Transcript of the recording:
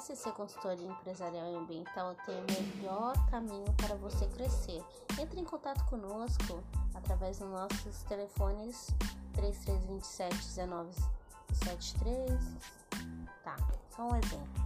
SC Consultoria Empresarial e Ambiental tem o melhor caminho para você crescer. Entre em contato conosco através dos nossos telefones 3327 1973. Tá, só um exemplo.